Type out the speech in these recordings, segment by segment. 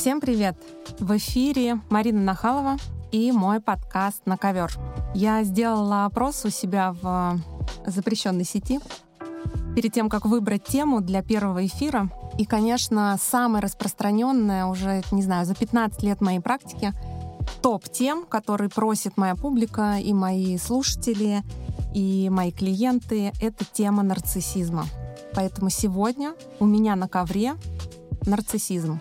Всем привет! В эфире Марина Нахалова и мой подкаст «На ковер». Я сделала опрос у себя в запрещенной сети перед тем, как выбрать тему для первого эфира. И, конечно, самая распространенная уже, не знаю, за 15 лет моей практики топ тем, которые просит моя публика и мои слушатели, и мои клиенты, это тема нарциссизма. Поэтому сегодня у меня на ковре нарциссизм.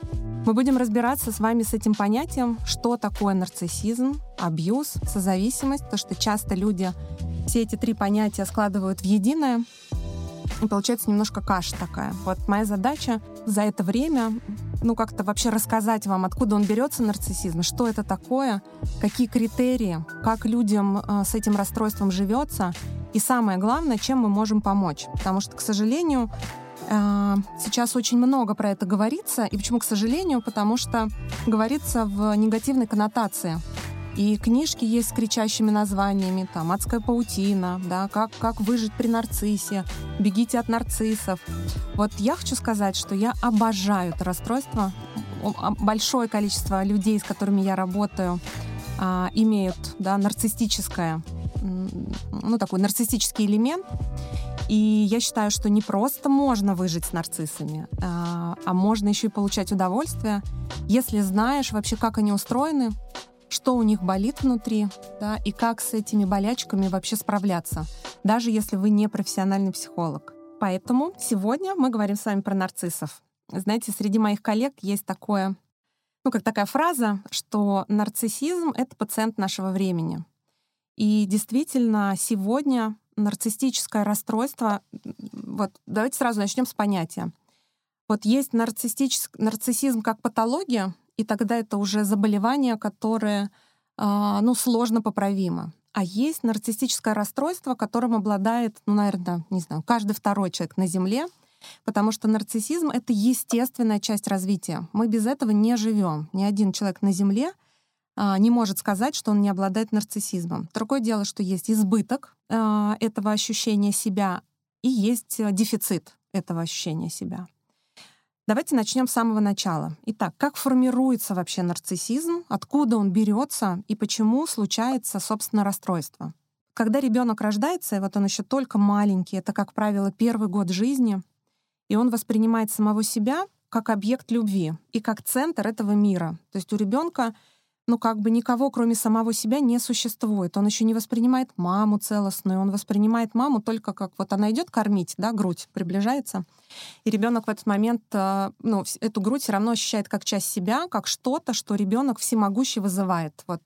Мы будем разбираться с вами с этим понятием, что такое нарциссизм, абьюз, созависимость, то, что часто люди все эти три понятия складывают в единое, и получается немножко каша такая. Вот моя задача за это время, ну, как-то вообще рассказать вам, откуда он берется, нарциссизм, что это такое, какие критерии, как людям э, с этим расстройством живется, и самое главное, чем мы можем помочь. Потому что, к сожалению, сейчас очень много про это говорится. И почему, к сожалению? Потому что говорится в негативной коннотации. И книжки есть с кричащими названиями, там «Адская паутина», да, как, «Как выжить при нарциссе», «Бегите от нарциссов». Вот я хочу сказать, что я обожаю это расстройство. Большое количество людей, с которыми я работаю, а, имеют да, нарциссическое, ну, такой нарциссический элемент. И я считаю, что не просто можно выжить с нарциссами, а, а можно еще и получать удовольствие, если знаешь вообще, как они устроены, что у них болит внутри, да, и как с этими болячками вообще справляться, даже если вы не профессиональный психолог. Поэтому сегодня мы говорим с вами про нарциссов. Знаете, среди моих коллег есть такое, ну, как такая фраза, что нарциссизм — это пациент нашего времени. И действительно, сегодня нарциссическое расстройство, вот давайте сразу начнем с понятия. Вот есть нарциссизм как патология, и тогда это уже заболевание, которое а, ну, сложно поправимо. А есть нарциссическое расстройство, которым обладает, ну, наверное, не знаю, каждый второй человек на Земле, потому что нарциссизм — это естественная часть развития. Мы без этого не живем. Ни один человек на Земле не может сказать, что он не обладает нарциссизмом. Другое дело, что есть избыток а, этого ощущения себя и есть дефицит этого ощущения себя. Давайте начнем с самого начала. Итак, как формируется вообще нарциссизм, откуда он берется и почему случается, собственно, расстройство? Когда ребенок рождается, и вот он еще только маленький, это, как правило, первый год жизни, и он воспринимает самого себя как объект любви и как центр этого мира. То есть у ребенка ну, как бы никого, кроме самого себя, не существует. Он еще не воспринимает маму целостную, он воспринимает маму только как вот она идет кормить, да, грудь приближается, и ребенок в этот момент, э, ну, эту грудь все равно ощущает как часть себя, как что-то, что ребенок всемогущий вызывает. Вот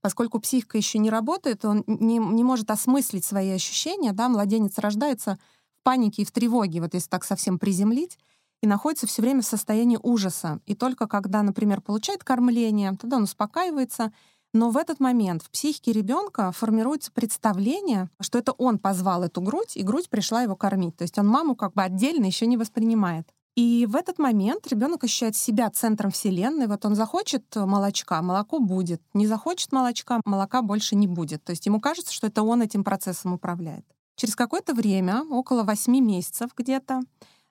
поскольку психика еще не работает, он не, не может осмыслить свои ощущения, да, младенец рождается в панике и в тревоге, вот если так совсем приземлить, и находится все время в состоянии ужаса. И только когда, например, получает кормление, тогда он успокаивается. Но в этот момент в психике ребенка формируется представление, что это он позвал эту грудь, и грудь пришла его кормить. То есть он маму как бы отдельно еще не воспринимает. И в этот момент ребенок ощущает себя центром Вселенной. Вот он захочет молочка, молоко будет. Не захочет молочка, молока больше не будет. То есть ему кажется, что это он этим процессом управляет. Через какое-то время, около восьми месяцев где-то,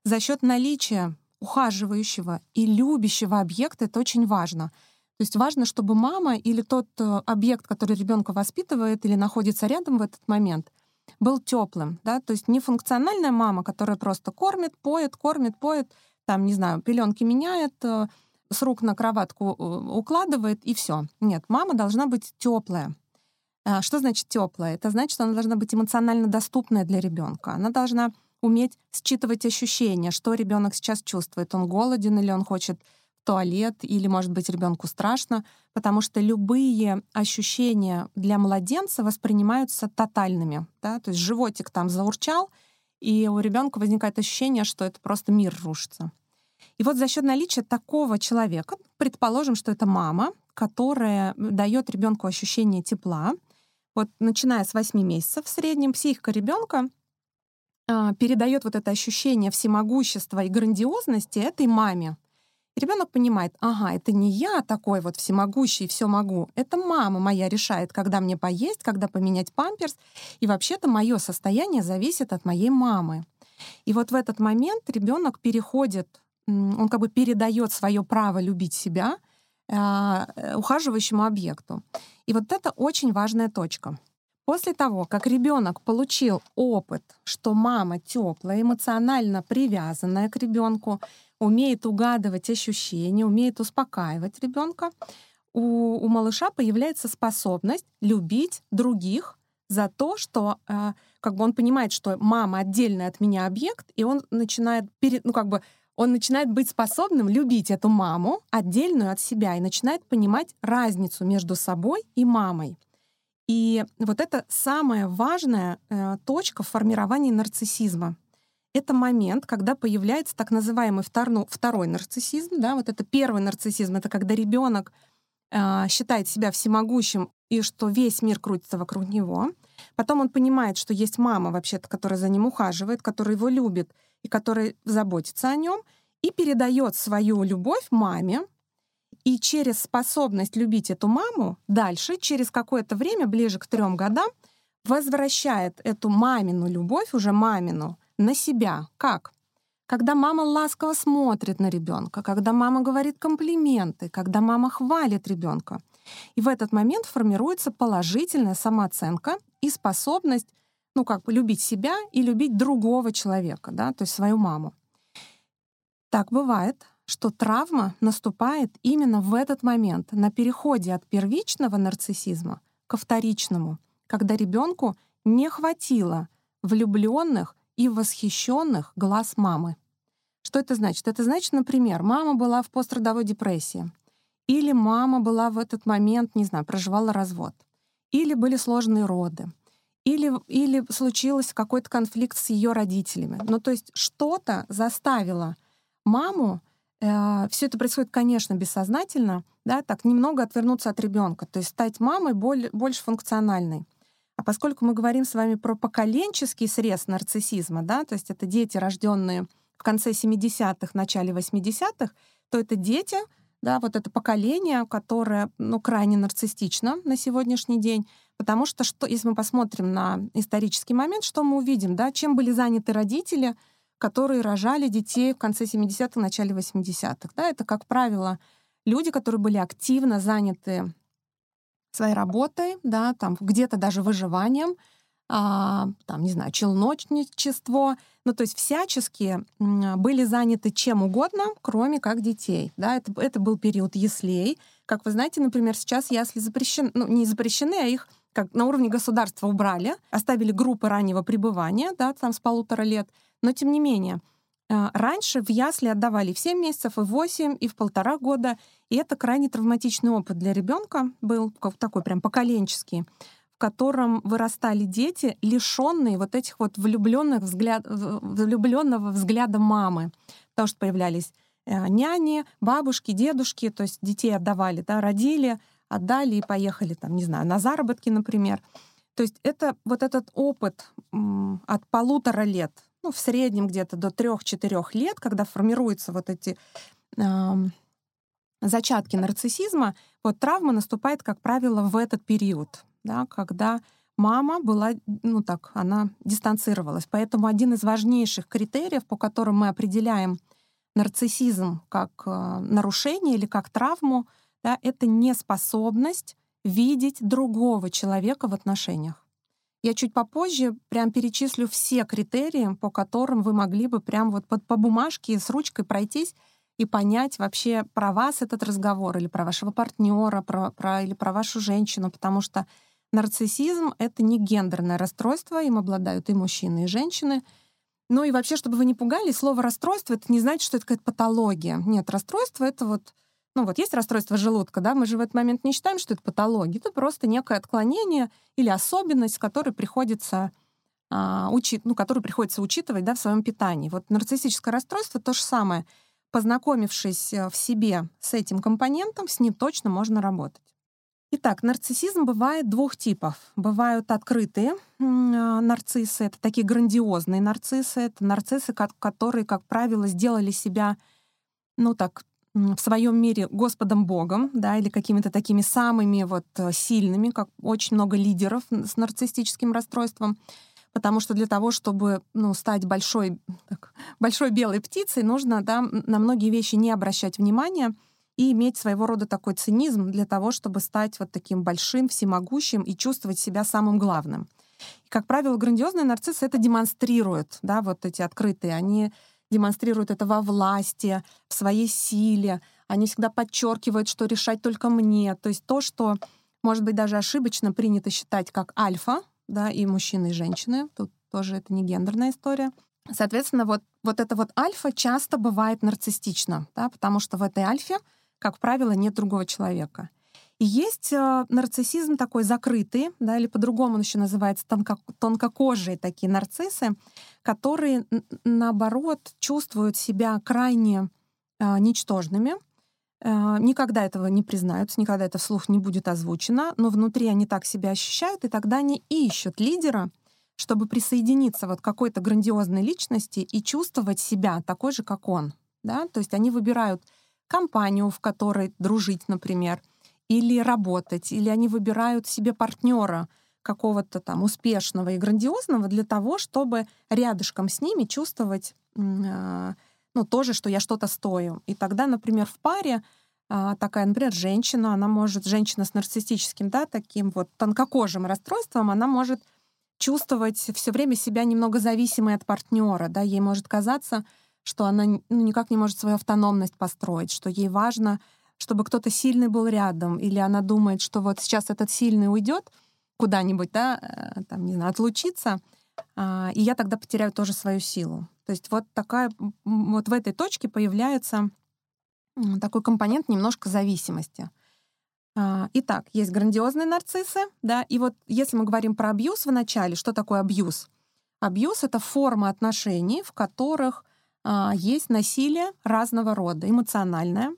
за счет наличия ухаживающего и любящего объекта это очень важно. То есть важно, чтобы мама или тот э, объект, который ребенка воспитывает или находится рядом в этот момент, был теплым, да, то есть не функциональная мама, которая просто кормит, поет, кормит, поет, там, не знаю, пеленки меняет, э, с рук на кроватку э, укладывает и все. Нет, мама должна быть теплая. А что значит теплая? Это значит, что она должна быть эмоционально доступная для ребенка. Она должна уметь считывать ощущения, что ребенок сейчас чувствует. Он голоден или он хочет в туалет, или, может быть, ребенку страшно, потому что любые ощущения для младенца воспринимаются тотальными. Да? То есть животик там заурчал, и у ребенка возникает ощущение, что это просто мир рушится. И вот за счет наличия такого человека, предположим, что это мама, которая дает ребенку ощущение тепла, вот начиная с 8 месяцев в среднем психика ребенка передает вот это ощущение всемогущества и грандиозности этой маме. ребенок понимает, ага, это не я такой вот всемогущий, все могу. Это мама моя решает, когда мне поесть, когда поменять памперс. И вообще-то мое состояние зависит от моей мамы. И вот в этот момент ребенок переходит он как бы передает свое право любить себя а, э, ухаживающему объекту. И вот это очень важная точка. После того, как ребенок получил опыт, что мама теплая, эмоционально привязанная к ребенку, умеет угадывать ощущения, умеет успокаивать ребенка, у, у малыша появляется способность любить других за то, что э, как бы он понимает, что мама отдельный от меня объект, и он начинает перед, ну как бы он начинает быть способным любить эту маму отдельную от себя и начинает понимать разницу между собой и мамой. И вот это самая важная э, точка в формировании нарциссизма. Это момент, когда появляется так называемый второй, второй нарциссизм. Да, вот это первый нарциссизм, это когда ребенок э, считает себя всемогущим и что весь мир крутится вокруг него. Потом он понимает, что есть мама вообще-то, которая за ним ухаживает, которая его любит и которая заботится о нем, и передает свою любовь маме, и через способность любить эту маму дальше, через какое-то время, ближе к трем годам, возвращает эту мамину любовь, уже мамину, на себя. Как? Когда мама ласково смотрит на ребенка, когда мама говорит комплименты, когда мама хвалит ребенка. И в этот момент формируется положительная самооценка и способность, ну, как бы любить себя и любить другого человека, да, то есть свою маму. Так бывает, что травма наступает именно в этот момент, на переходе от первичного нарциссизма ко вторичному, когда ребенку не хватило влюбленных и восхищенных глаз мамы. Что это значит? Это значит, например, мама была в пострадовой депрессии, или мама была в этот момент, не знаю, проживала развод, или были сложные роды, или, или случился какой-то конфликт с ее родителями. Ну, то есть что-то заставило маму, все это происходит, конечно, бессознательно, да, так немного отвернуться от ребенка, то есть стать мамой более, больше функциональной. А поскольку мы говорим с вами про поколенческий срез нарциссизма, да, то есть это дети, рожденные в конце 70-х, начале 80-х, то это дети, да, вот это поколение, которое, ну, крайне нарциссично на сегодняшний день, потому что, что, если мы посмотрим на исторический момент, что мы увидим, да, чем были заняты родители, которые рожали детей в конце 70-х, начале 80-х, да, это, как правило, люди, которые были активно заняты своей работой, да, там где-то даже выживанием, а, там, не знаю, челночничество, ну, то есть всячески были заняты чем угодно, кроме как детей. Да, это, это был период яслей. Как вы знаете, например, сейчас ясли запрещены, ну, не запрещены, а их как на уровне государства убрали, оставили группы раннего пребывания, да, там с полутора лет. Но тем не менее, а, раньше в ясли отдавали в 7 месяцев, и в 8, и в полтора года. И это крайне травматичный опыт для ребенка был, такой прям поколенческий котором вырастали дети, лишенные вот этих вот влюбленных взгляд, влюбленного взгляда мамы. Потому что появлялись э, няни, бабушки, дедушки, то есть детей отдавали, да, родили, отдали и поехали, там, не знаю, на заработки, например. То есть это вот этот опыт от полутора лет, ну, в среднем где-то до трех-четырех лет, когда формируются вот эти э, зачатки нарциссизма, вот травма наступает, как правило, в этот период да, когда мама была, ну так, она дистанцировалась. Поэтому один из важнейших критериев, по которым мы определяем нарциссизм как э, нарушение или как травму, да, это неспособность видеть другого человека в отношениях. Я чуть попозже прям перечислю все критерии, по которым вы могли бы прям вот под, по бумажке с ручкой пройтись и понять вообще про вас этот разговор или про вашего партнера, про, про, или про вашу женщину, потому что Нарциссизм — это не гендерное расстройство, им обладают и мужчины, и женщины. Ну и вообще, чтобы вы не пугались, слово «расстройство» — это не значит, что это какая-то патология. Нет, расстройство — это вот ну вот есть расстройство желудка, да, мы же в этот момент не считаем, что это патология, это просто некое отклонение или особенность, которой приходится а, учить, ну, которую приходится учитывать, да, в своем питании. Вот нарциссическое расстройство то же самое. Познакомившись э, в себе с этим компонентом, с ним точно можно работать. Итак, нарциссизм бывает двух типов. Бывают открытые а, нарциссы, это такие грандиозные нарциссы, это нарциссы, которые, как правило, сделали себя, ну так, в своем мире Господом Богом, да, или какими-то такими самыми вот э, сильными, как очень много лидеров с нарциссическим расстройством. потому что для того, чтобы ну, стать большой, так, большой белой птицей, нужно да, на многие вещи не обращать внимания и иметь своего рода такой цинизм для того, чтобы стать вот таким большим, всемогущим и чувствовать себя самым главным. И, как правило, грандиозные нарциссы это демонстрируют, да, вот эти открытые, они демонстрируют это во власти, в своей силе, они всегда подчеркивают, что решать только мне. То есть то, что, может быть, даже ошибочно принято считать как альфа, да, и мужчины, и женщины, тут тоже это не гендерная история. Соответственно, вот, вот это вот альфа часто бывает нарциссично, да, потому что в этой альфе, как правило, нет другого человека. И есть э, нарциссизм такой закрытый, да, или по-другому он еще называется тонко, тонкокожие такие нарциссы, которые, наоборот, чувствуют себя крайне э, ничтожными, э, никогда этого не признаются, никогда это вслух не будет озвучено, но внутри они так себя ощущают, и тогда они ищут лидера, чтобы присоединиться вот к какой-то грандиозной личности и чувствовать себя такой же, как он. Да? То есть они выбирают компанию, в которой дружить, например, или работать, или они выбирают себе партнера какого-то там успешного и грандиозного для того, чтобы рядышком с ними чувствовать а, ну, тоже, что я что-то стою. И тогда, например, в паре а, такая, например, женщина, она может, женщина с нарциссическим, да, таким вот тонкокожим расстройством, она может чувствовать все время себя немного зависимой от партнера, да, ей может казаться, что она ну, никак не может свою автономность построить, что ей важно чтобы кто-то сильный был рядом, или она думает, что вот сейчас этот сильный уйдет куда-нибудь, да, э, там, не знаю, отлучиться, а, и я тогда потеряю тоже свою силу. То есть вот такая, вот в этой точке появляется такой компонент немножко зависимости. А, итак, есть грандиозные нарциссы, да, и вот если мы говорим про абьюз в начале, что такое абьюз? Абьюз — это форма отношений, в которых а, есть насилие разного рода, эмоциональное,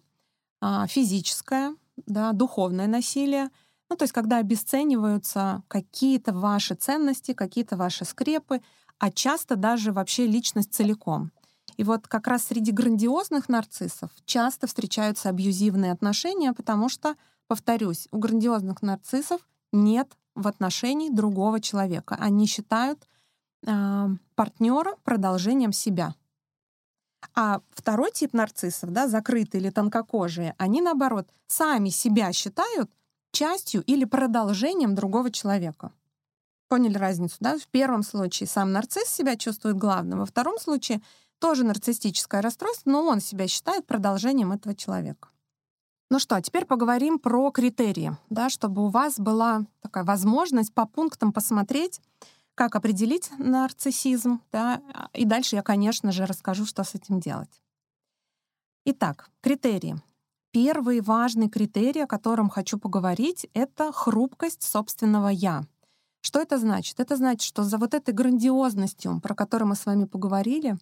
физическое, да, духовное насилие. Ну, то есть когда обесцениваются какие-то ваши ценности, какие-то ваши скрепы, а часто даже вообще личность целиком. И вот как раз среди грандиозных нарциссов часто встречаются абьюзивные отношения, потому что, повторюсь, у грандиозных нарциссов нет в отношении другого человека. Они считают э, партнера продолжением себя. А второй тип нарциссов, да, закрытые или тонкокожие, они, наоборот, сами себя считают частью или продолжением другого человека. Поняли разницу, да? В первом случае сам нарцисс себя чувствует главным, во втором случае тоже нарциссическое расстройство, но он себя считает продолжением этого человека. Ну что, теперь поговорим про критерии, да, чтобы у вас была такая возможность по пунктам посмотреть, как определить нарциссизм, да, и дальше я, конечно же, расскажу, что с этим делать. Итак, критерии. Первый важный критерий, о котором хочу поговорить, это хрупкость собственного «я». Что это значит? Это значит, что за вот этой грандиозностью, про которую мы с вами поговорили,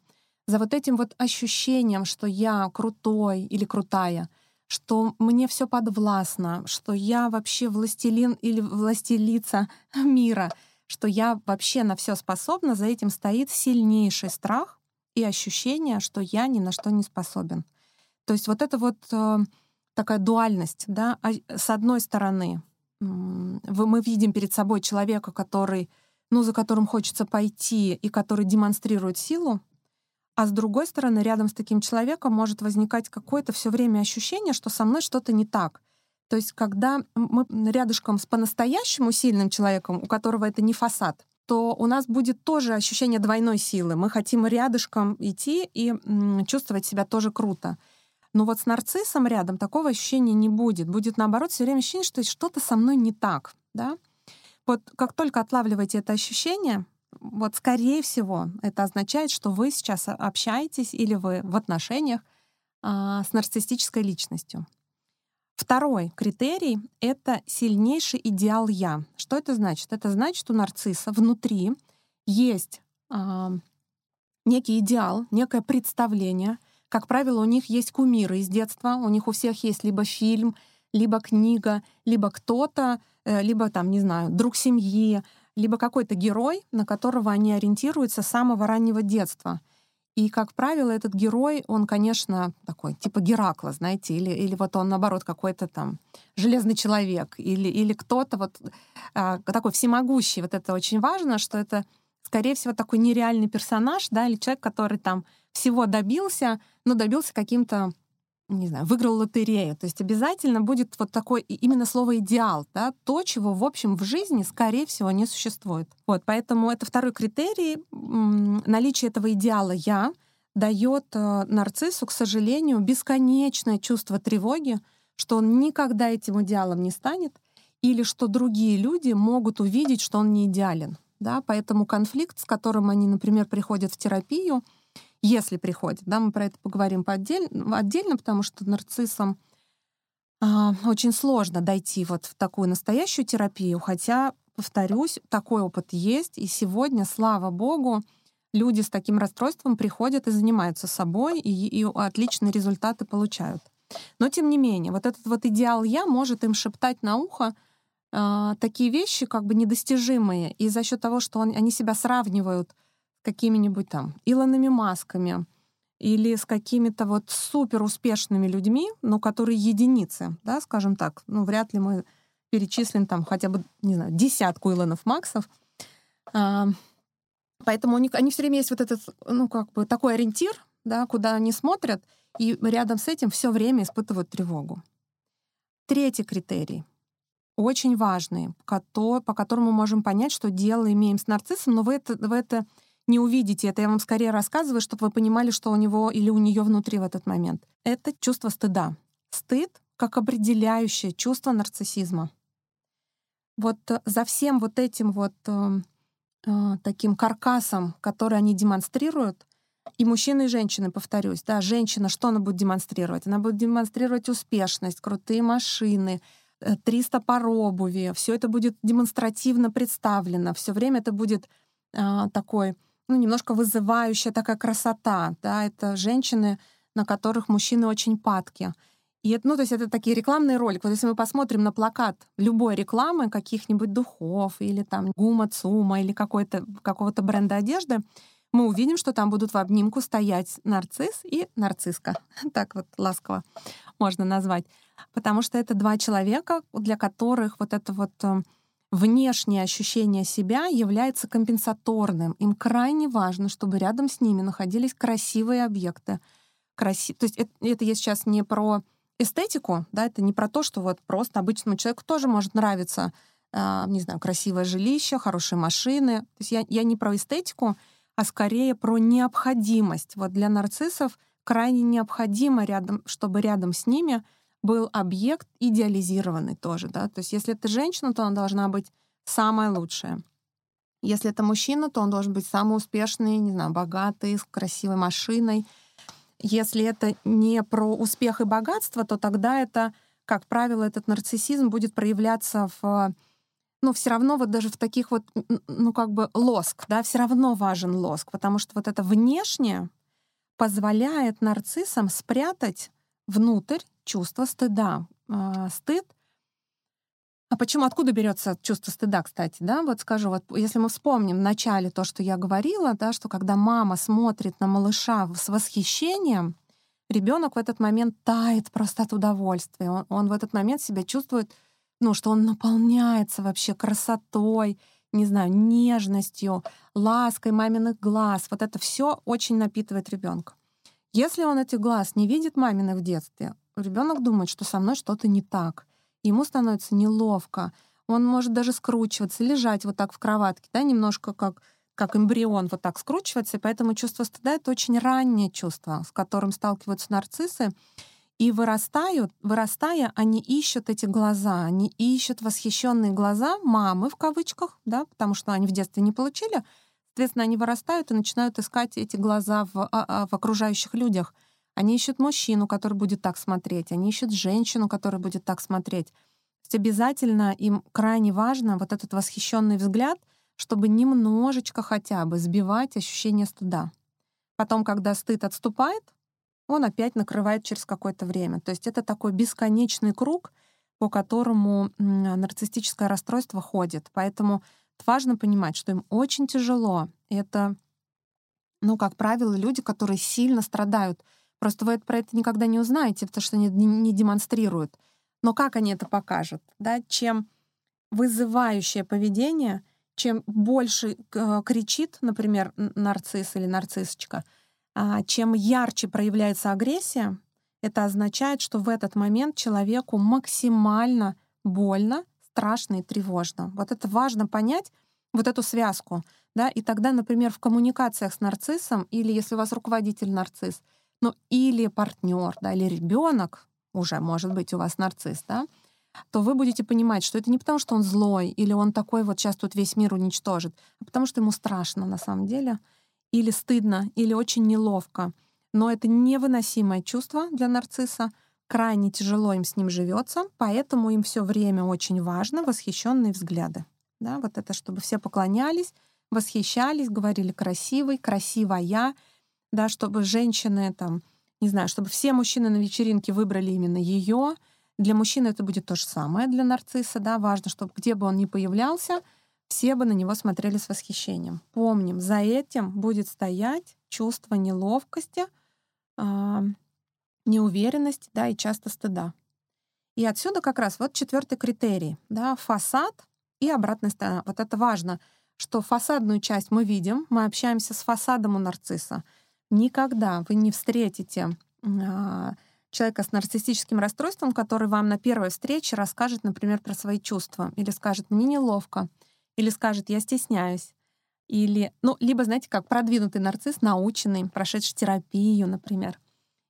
за вот этим вот ощущением, что я крутой или крутая, что мне все подвластно, что я вообще властелин или властелица мира — что я вообще на все способна, за этим стоит сильнейший страх и ощущение, что я ни на что не способен. То есть вот это вот э, такая дуальность, да, а, с одной стороны мы видим перед собой человека, который, ну, за которым хочется пойти и который демонстрирует силу, а с другой стороны, рядом с таким человеком может возникать какое-то все время ощущение, что со мной что-то не так. То есть, когда мы рядышком с по-настоящему сильным человеком, у которого это не фасад, то у нас будет тоже ощущение двойной силы. Мы хотим рядышком идти и чувствовать себя тоже круто. Но вот с нарциссом рядом такого ощущения не будет. Будет наоборот все время ощущение, что что-то со мной не так. Да? Вот как только отлавливаете это ощущение, вот скорее всего это означает, что вы сейчас общаетесь или вы в отношениях а, с нарциссической личностью. Второй критерий — это сильнейший идеал «я». Что это значит? Это значит, у нарцисса внутри есть э, некий идеал, некое представление. Как правило, у них есть кумиры из детства, у них у всех есть либо фильм, либо книга, либо кто-то, э, либо там, не знаю, друг семьи, либо какой-то герой, на которого они ориентируются с самого раннего детства — и, как правило, этот герой, он, конечно, такой, типа Геракла, знаете, или, или вот он, наоборот, какой-то там железный человек, или, или кто-то вот а, такой всемогущий. Вот это очень важно, что это скорее всего, такой нереальный персонаж, да, или человек, который там всего добился, но добился каким-то не знаю, выиграл лотерею. То есть обязательно будет вот такой именно слово идеал, да, то, чего, в общем, в жизни, скорее всего, не существует. Вот, поэтому это второй критерий. Наличие этого идеала «я» дает э, нарциссу, к сожалению, бесконечное чувство тревоги, что он никогда этим идеалом не станет, или что другие люди могут увидеть, что он не идеален. Да? Поэтому конфликт, с которым они, например, приходят в терапию, если приходит. Да, мы про это поговорим по отдельно, отдельно потому что нарциссам а, очень сложно дойти вот в такую настоящую терапию, хотя, повторюсь, такой опыт есть, и сегодня, слава богу, люди с таким расстройством приходят и занимаются собой, и, и отличные результаты получают. Но тем не менее, вот этот вот идеал я может им шептать на ухо э, такие вещи, как бы недостижимые, и за счет того, что он, они себя сравнивают какими-нибудь там Илонами Масками или с какими-то вот супер успешными людьми, но которые единицы, да, скажем так, ну, вряд ли мы перечислим там хотя бы, не знаю, десятку Илонов Максов. А, поэтому у них, они все время есть вот этот, ну, как бы такой ориентир, да, куда они смотрят, и рядом с этим все время испытывают тревогу. Третий критерий очень важный, по которому можем понять, что дело имеем с нарциссом, но вы это, вы это не увидите это. Я вам скорее рассказываю, чтобы вы понимали, что у него или у нее внутри в этот момент. Это чувство стыда. Стыд как определяющее чувство нарциссизма. Вот э, за всем вот этим вот э, э, таким каркасом, который они демонстрируют, и мужчины, и женщины, повторюсь, да, женщина, что она будет демонстрировать? Она будет демонстрировать успешность, крутые машины, 300 пар обуви, все это будет демонстративно представлено, все время это будет э, такой ну, немножко вызывающая такая красота, да, это женщины, на которых мужчины очень падки. И это, ну, то есть это такие рекламные ролики. Вот если мы посмотрим на плакат любой рекламы, каких-нибудь духов или там гума, цума или какой-то, какого-то бренда одежды, мы увидим, что там будут в обнимку стоять нарцисс и нарцисска. Так вот ласково можно назвать. Потому что это два человека, для которых вот это вот э, внешнее ощущение себя является компенсаторным. Им крайне важно, чтобы рядом с ними находились красивые объекты. Краси... То есть это, это я сейчас не про эстетику, да, это не про то, что вот просто обычному человеку тоже может нравиться, э, не знаю, красивое жилище, хорошие машины. То есть я, я не про эстетику, а скорее про необходимость. Вот для нарциссов крайне необходимо рядом, чтобы рядом с ними был объект идеализированный тоже, да, то есть если это женщина, то она должна быть самая лучшая. Если это мужчина, то он должен быть самый успешный, не знаю, богатый, с красивой машиной. Если это не про успех и богатство, то тогда это, как правило, этот нарциссизм будет проявляться в ну, все равно вот даже в таких вот, ну, как бы лоск, да, все равно важен лоск, потому что вот это внешнее позволяет нарциссам спрятать внутрь чувство стыда. А, стыд а почему, откуда берется чувство стыда, кстати, да? Вот скажу, вот если мы вспомним в начале то, что я говорила, да, что когда мама смотрит на малыша с восхищением, ребенок в этот момент тает просто от удовольствия. Он, он в этот момент себя чувствует, ну, что он наполняется вообще красотой, не знаю, нежностью, лаской маминых глаз. Вот это все очень напитывает ребенка. Если он этих глаз не видит маминых в детстве, ребенок думает, что со мной что-то не так. Ему становится неловко. Он может даже скручиваться, лежать вот так в кроватке, да, немножко как, как эмбрион вот так скручиваться. И поэтому чувство стыда — это очень раннее чувство, с которым сталкиваются нарциссы. И вырастают, вырастая, они ищут эти глаза, они ищут восхищенные глаза мамы в кавычках, да, потому что они в детстве не получили, Соответственно, они вырастают и начинают искать эти глаза в, а, а, в окружающих людях. Они ищут мужчину, который будет так смотреть, они ищут женщину, которая будет так смотреть. То есть обязательно им крайне важно вот этот восхищенный взгляд, чтобы немножечко хотя бы сбивать ощущение стыда. Потом, когда стыд отступает, он опять накрывает через какое-то время. То есть это такой бесконечный круг, по которому нарциссическое расстройство ходит. Поэтому важно понимать, что им очень тяжело. Это, ну, как правило, люди, которые сильно страдают. Просто вы про это никогда не узнаете, потому что они не демонстрируют. Но как они это покажут? Да? Чем вызывающее поведение, чем больше э, кричит, например, нарцисс или нарциссочка, а, чем ярче проявляется агрессия, это означает, что в этот момент человеку максимально больно, страшно и тревожно. Вот это важно понять, вот эту связку. Да? И тогда, например, в коммуникациях с нарциссом, или если у вас руководитель нарцисс, ну или партнер, да, или ребенок, уже может быть у вас нарцисс, да, то вы будете понимать, что это не потому, что он злой, или он такой вот сейчас тут весь мир уничтожит, а потому что ему страшно на самом деле, или стыдно, или очень неловко. Но это невыносимое чувство для нарцисса, крайне тяжело им с ним живется, поэтому им все время очень важно восхищенные взгляды. Да, вот это, чтобы все поклонялись, восхищались, говорили красивый, красивая, да, чтобы женщины там, не знаю, чтобы все мужчины на вечеринке выбрали именно ее, для мужчины это будет то же самое, для нарцисса, да, важно, чтобы где бы он ни появлялся, все бы на него смотрели с восхищением. Помним, за этим будет стоять чувство неловкости, неуверенности, да, и часто стыда. И отсюда как раз вот четвертый критерий, да, фасад и обратная сторона. Вот это важно, что фасадную часть мы видим, мы общаемся с фасадом у нарцисса. Никогда вы не встретите э, человека с нарциссическим расстройством, который вам на первой встрече расскажет, например, про свои чувства, или скажет «мне неловко», или скажет «я стесняюсь», или, ну, либо, знаете, как продвинутый нарцисс, наученный, прошедший терапию, например,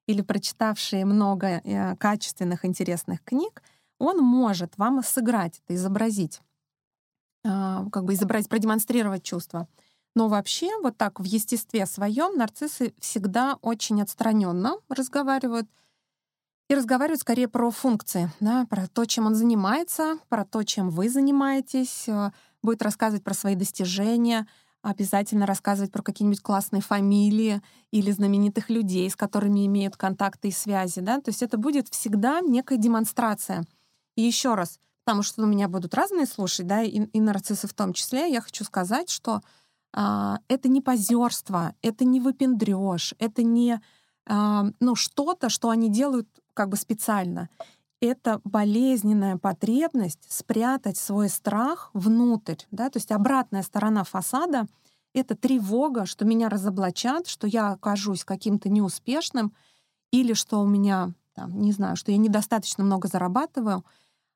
или прочитавший много э, качественных, интересных книг, он может вам сыграть это, изобразить, э, как бы изобразить, продемонстрировать чувства. Но вообще вот так в естестве своем нарциссы всегда очень отстраненно разговаривают — и разговаривать скорее про функции, да, про то, чем он занимается, про то, чем вы занимаетесь, э, будет рассказывать про свои достижения, обязательно рассказывать про какие-нибудь классные фамилии или знаменитых людей, с которыми имеют контакты и связи. Да? То есть это будет всегда некая демонстрация. И еще раз, потому что у меня будут разные слушать, да, и, и нарциссы в том числе, я хочу сказать, что а, это не позерство, это не выпендрёж, это не а, ну, что-то, что они делают как бы специально. Это болезненная потребность спрятать свой страх внутрь. Да? То есть обратная сторона фасада — это тревога, что меня разоблачат, что я окажусь каким-то неуспешным или что у меня, там, не знаю, что я недостаточно много зарабатываю.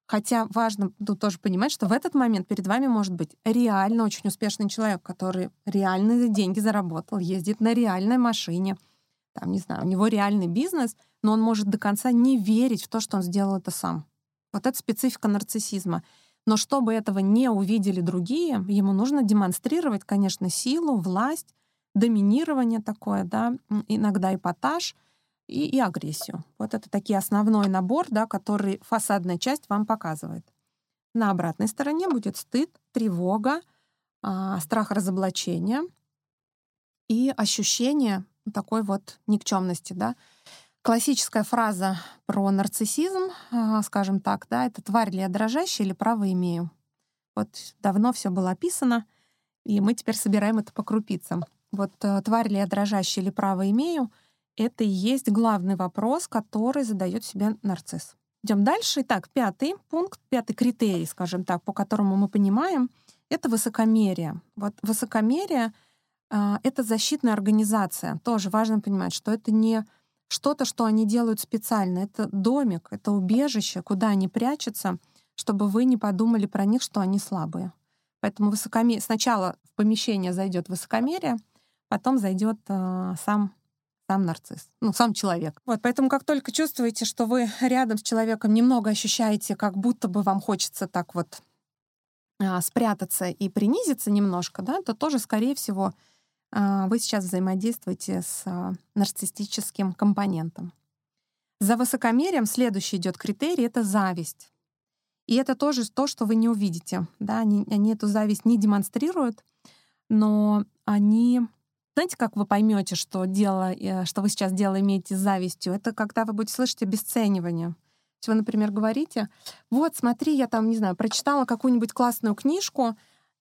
Хотя важно тут тоже понимать, что в этот момент перед вами может быть реально очень успешный человек, который реально деньги заработал, ездит на реальной машине, там, не знаю, у него реальный бизнес, но он может до конца не верить в то, что он сделал это сам. Вот это специфика нарциссизма. Но чтобы этого не увидели другие, ему нужно демонстрировать, конечно, силу, власть, доминирование такое, да, иногда эпатаж и, и агрессию. Вот это такие основной набор, да, который фасадная часть вам показывает. На обратной стороне будет стыд, тревога, а, страх разоблачения и ощущение такой вот никчемности, да. Классическая фраза про нарциссизм, а, скажем так, да, это «тварь ли я дрожащая или право имею?» Вот давно все было описано, и мы теперь собираем это по крупицам. Вот э, «тварь ли я дрожащая или право имею?» — это и есть главный вопрос, который задает себе нарцисс. Идем дальше. Итак, пятый пункт, пятый критерий, скажем так, по которому мы понимаем, это высокомерие. Вот высокомерие — это защитная организация. Тоже важно понимать, что это не что-то, что они делают специально. Это домик, это убежище, куда они прячутся, чтобы вы не подумали про них, что они слабые. Поэтому высокомерие... сначала в помещение зайдет высокомерие, потом зайдет э, сам сам нарцисс, ну, сам человек. Вот, поэтому как только чувствуете, что вы рядом с человеком немного ощущаете, как будто бы вам хочется так вот э, спрятаться и принизиться немножко, да, то тоже, скорее всего, а, вы сейчас взаимодействуете с а, нарциссическим компонентом. За высокомерием следующий идет критерий — это зависть. И это тоже то, что вы не увидите. Да? Они, они эту зависть не демонстрируют, но они... Знаете, как вы поймете, что дело, э, что вы сейчас дело имеете с завистью? Это когда вы будете слышать обесценивание. Вы, например, говорите, вот, смотри, я там, не знаю, прочитала какую-нибудь классную книжку,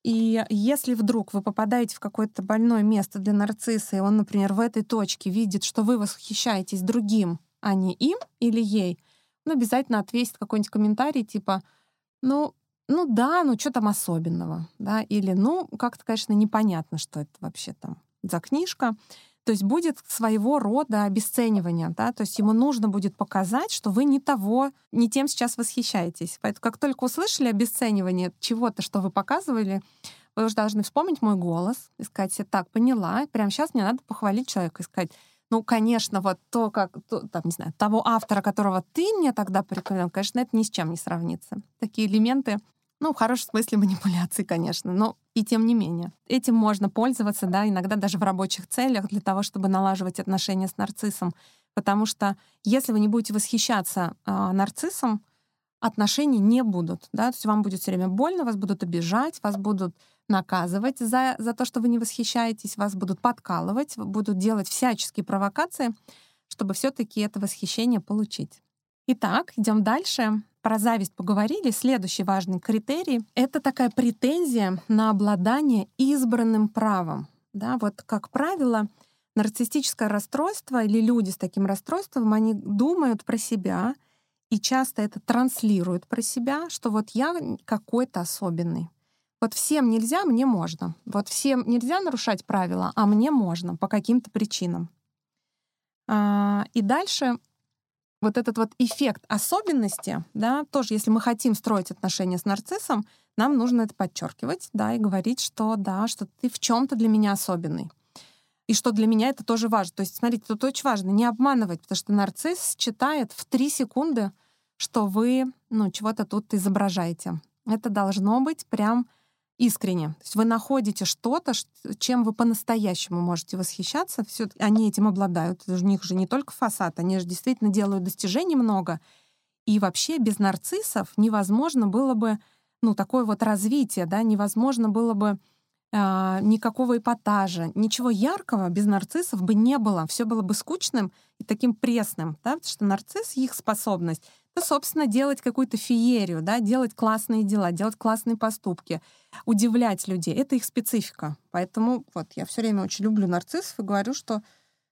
и если вдруг вы попадаете в какое-то больное место для нарцисса, и он, например, в этой точке видит, что вы восхищаетесь другим, а не им или ей, он обязательно ответит какой-нибудь комментарий типа «Ну, ну да, ну что там особенного, да, или ну как-то, конечно, непонятно, что это вообще там за книжка. То есть будет своего рода обесценивание, да, то есть ему нужно будет показать, что вы не того, не тем сейчас восхищаетесь. Поэтому как только услышали обесценивание чего-то, что вы показывали, вы уже должны вспомнить мой голос и сказать себе, так, поняла, прямо сейчас мне надо похвалить человека и сказать, ну, конечно, вот то, как, то, там, не знаю, того автора, которого ты мне тогда порекомендовал, конечно, это ни с чем не сравнится. Такие элементы ну, в хорошем смысле манипуляции, конечно, но и тем не менее. Этим можно пользоваться, да, иногда даже в рабочих целях для того, чтобы налаживать отношения с нарциссом. Потому что если вы не будете восхищаться э, нарциссом, отношений не будут. Да? То есть вам будет все время больно, вас будут обижать, вас будут наказывать за, за то, что вы не восхищаетесь, вас будут подкалывать, будут делать всяческие провокации, чтобы все-таки это восхищение получить. Итак, идем дальше. Про зависть поговорили. Следующий важный критерий — это такая претензия на обладание избранным правом. Да, вот, как правило, нарциссическое расстройство или люди с таким расстройством, они думают про себя и часто это транслируют про себя, что вот я какой-то особенный. Вот всем нельзя, мне можно. Вот всем нельзя нарушать правила, а мне можно по каким-то причинам. А, и дальше вот этот вот эффект особенности, да, тоже, если мы хотим строить отношения с нарциссом, нам нужно это подчеркивать, да, и говорить, что да, что ты в чем-то для меня особенный. И что для меня это тоже важно. То есть, смотрите, тут очень важно не обманывать, потому что нарцисс читает в три секунды, что вы, ну, чего-то тут изображаете. Это должно быть прям искренне. То есть вы находите что-то, чем вы по-настоящему можете восхищаться. Все, они этим обладают. У них же не только фасад, они же действительно делают достижений много. И вообще без нарциссов невозможно было бы, ну, такое вот развитие, да, невозможно было бы никакого эпатажа, ничего яркого без нарциссов бы не было. Все было бы скучным и таким пресным, да, потому что нарцисс, их способность, это, собственно, делать какую-то феерию, да, делать классные дела, делать классные поступки, удивлять людей. Это их специфика. Поэтому вот я все время очень люблю нарциссов и говорю, что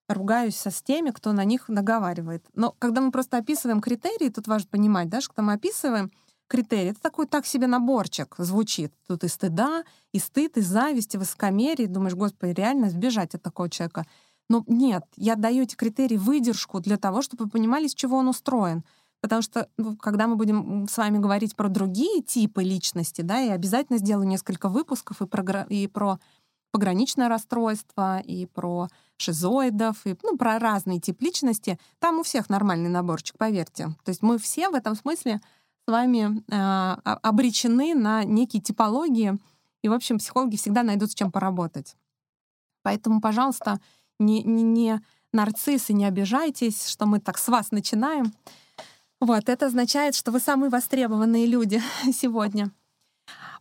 ругаюсь со с теми, кто на них наговаривает. Но когда мы просто описываем критерии, тут важно понимать, да, что мы описываем критерии, это такой так себе наборчик звучит. Тут и стыда, и стыд, и зависть, и высокомерие. Думаешь, господи, реально сбежать от такого человека. Но нет, я даю эти критерии выдержку для того, чтобы вы понимали, с чего он устроен. Потому что ну, когда мы будем с вами говорить про другие типы личности, да, я обязательно сделаю несколько выпусков и про, и про пограничное расстройство, и про шизоидов, и ну, про разные типы личности. Там у всех нормальный наборчик, поверьте. То есть мы все в этом смысле с вами э, обречены на некие типологии, и, в общем, психологи всегда найдут с чем поработать. Поэтому, пожалуйста, не, не, не нарциссы, не обижайтесь, что мы так с вас начинаем. Вот, это означает, что вы самые востребованные люди сегодня.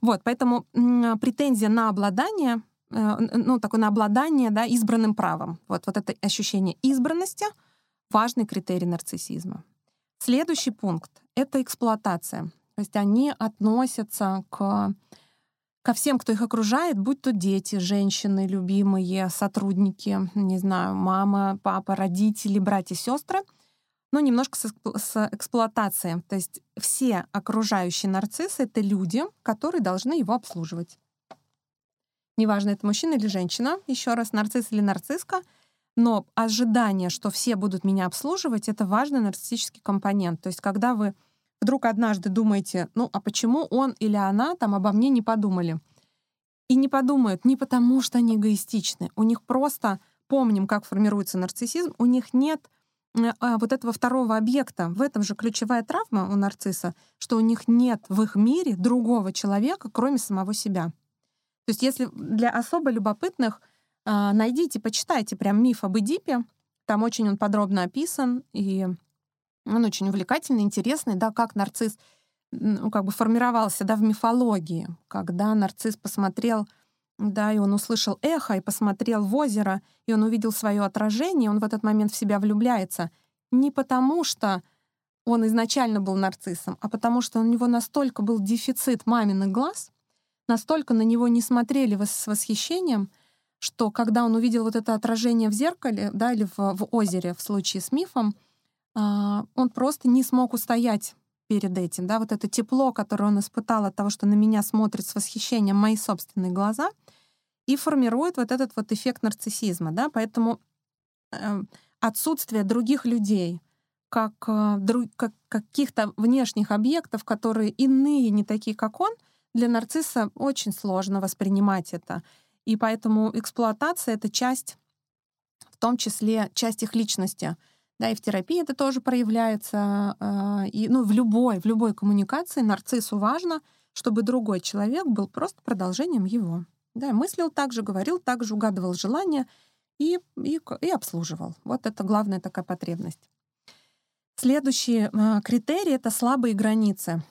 Вот, поэтому претензия на обладание, э, ну, такое на обладание, да, избранным правом. Вот, вот это ощущение избранности — важный критерий нарциссизма. Следующий пункт — это эксплуатация. То есть они относятся к, ко всем, кто их окружает, будь то дети, женщины, любимые, сотрудники, не знаю, мама, папа, родители, братья, сестры — но немножко с, эксплуатацией. То есть все окружающие нарциссы — это люди, которые должны его обслуживать. Неважно, это мужчина или женщина, еще раз, нарцисс или нарцисска, но ожидание, что все будут меня обслуживать, это важный нарциссический компонент. То есть когда вы вдруг однажды думаете, ну а почему он или она там обо мне не подумали? И не подумают не потому, что они эгоистичны. У них просто, помним, как формируется нарциссизм, у них нет Э, а, вот этого второго объекта. В этом же ключевая травма у нарцисса, что у них нет в их мире другого человека, кроме самого себя. То есть если для особо любопытных, а, найдите, почитайте прям миф об Эдипе. Там очень он подробно описан, и он очень увлекательный, интересный, да, как нарцисс ну, как бы формировался да, в мифологии, когда нарцисс посмотрел да, и он услышал эхо и посмотрел в озеро, и он увидел свое отражение, он в этот момент в себя влюбляется. Не потому, что он изначально был нарциссом, а потому что у него настолько был дефицит маминых глаз, настолько на него не смотрели с восхищением, что когда он увидел вот это отражение в зеркале, да, или в, в озере в случае с мифом, он просто не смог устоять перед этим, да, вот это тепло, которое он испытал от того, что на меня смотрит с восхищением мои собственные глаза, и формирует вот этот вот эффект нарциссизма, да, поэтому э, отсутствие других людей, как, э, как каких-то внешних объектов, которые иные, не такие, как он, для нарцисса очень сложно воспринимать это. И поэтому эксплуатация — это часть, в том числе часть их личности. Да, и в терапии это тоже проявляется. Э, и, ну, в любой, в любой коммуникации нарциссу важно, чтобы другой человек был просто продолжением его. Да, мыслил так же, говорил так же, угадывал желания и, и, и обслуживал. Вот это главная такая потребность. Следующий э, критерий — это слабые границы.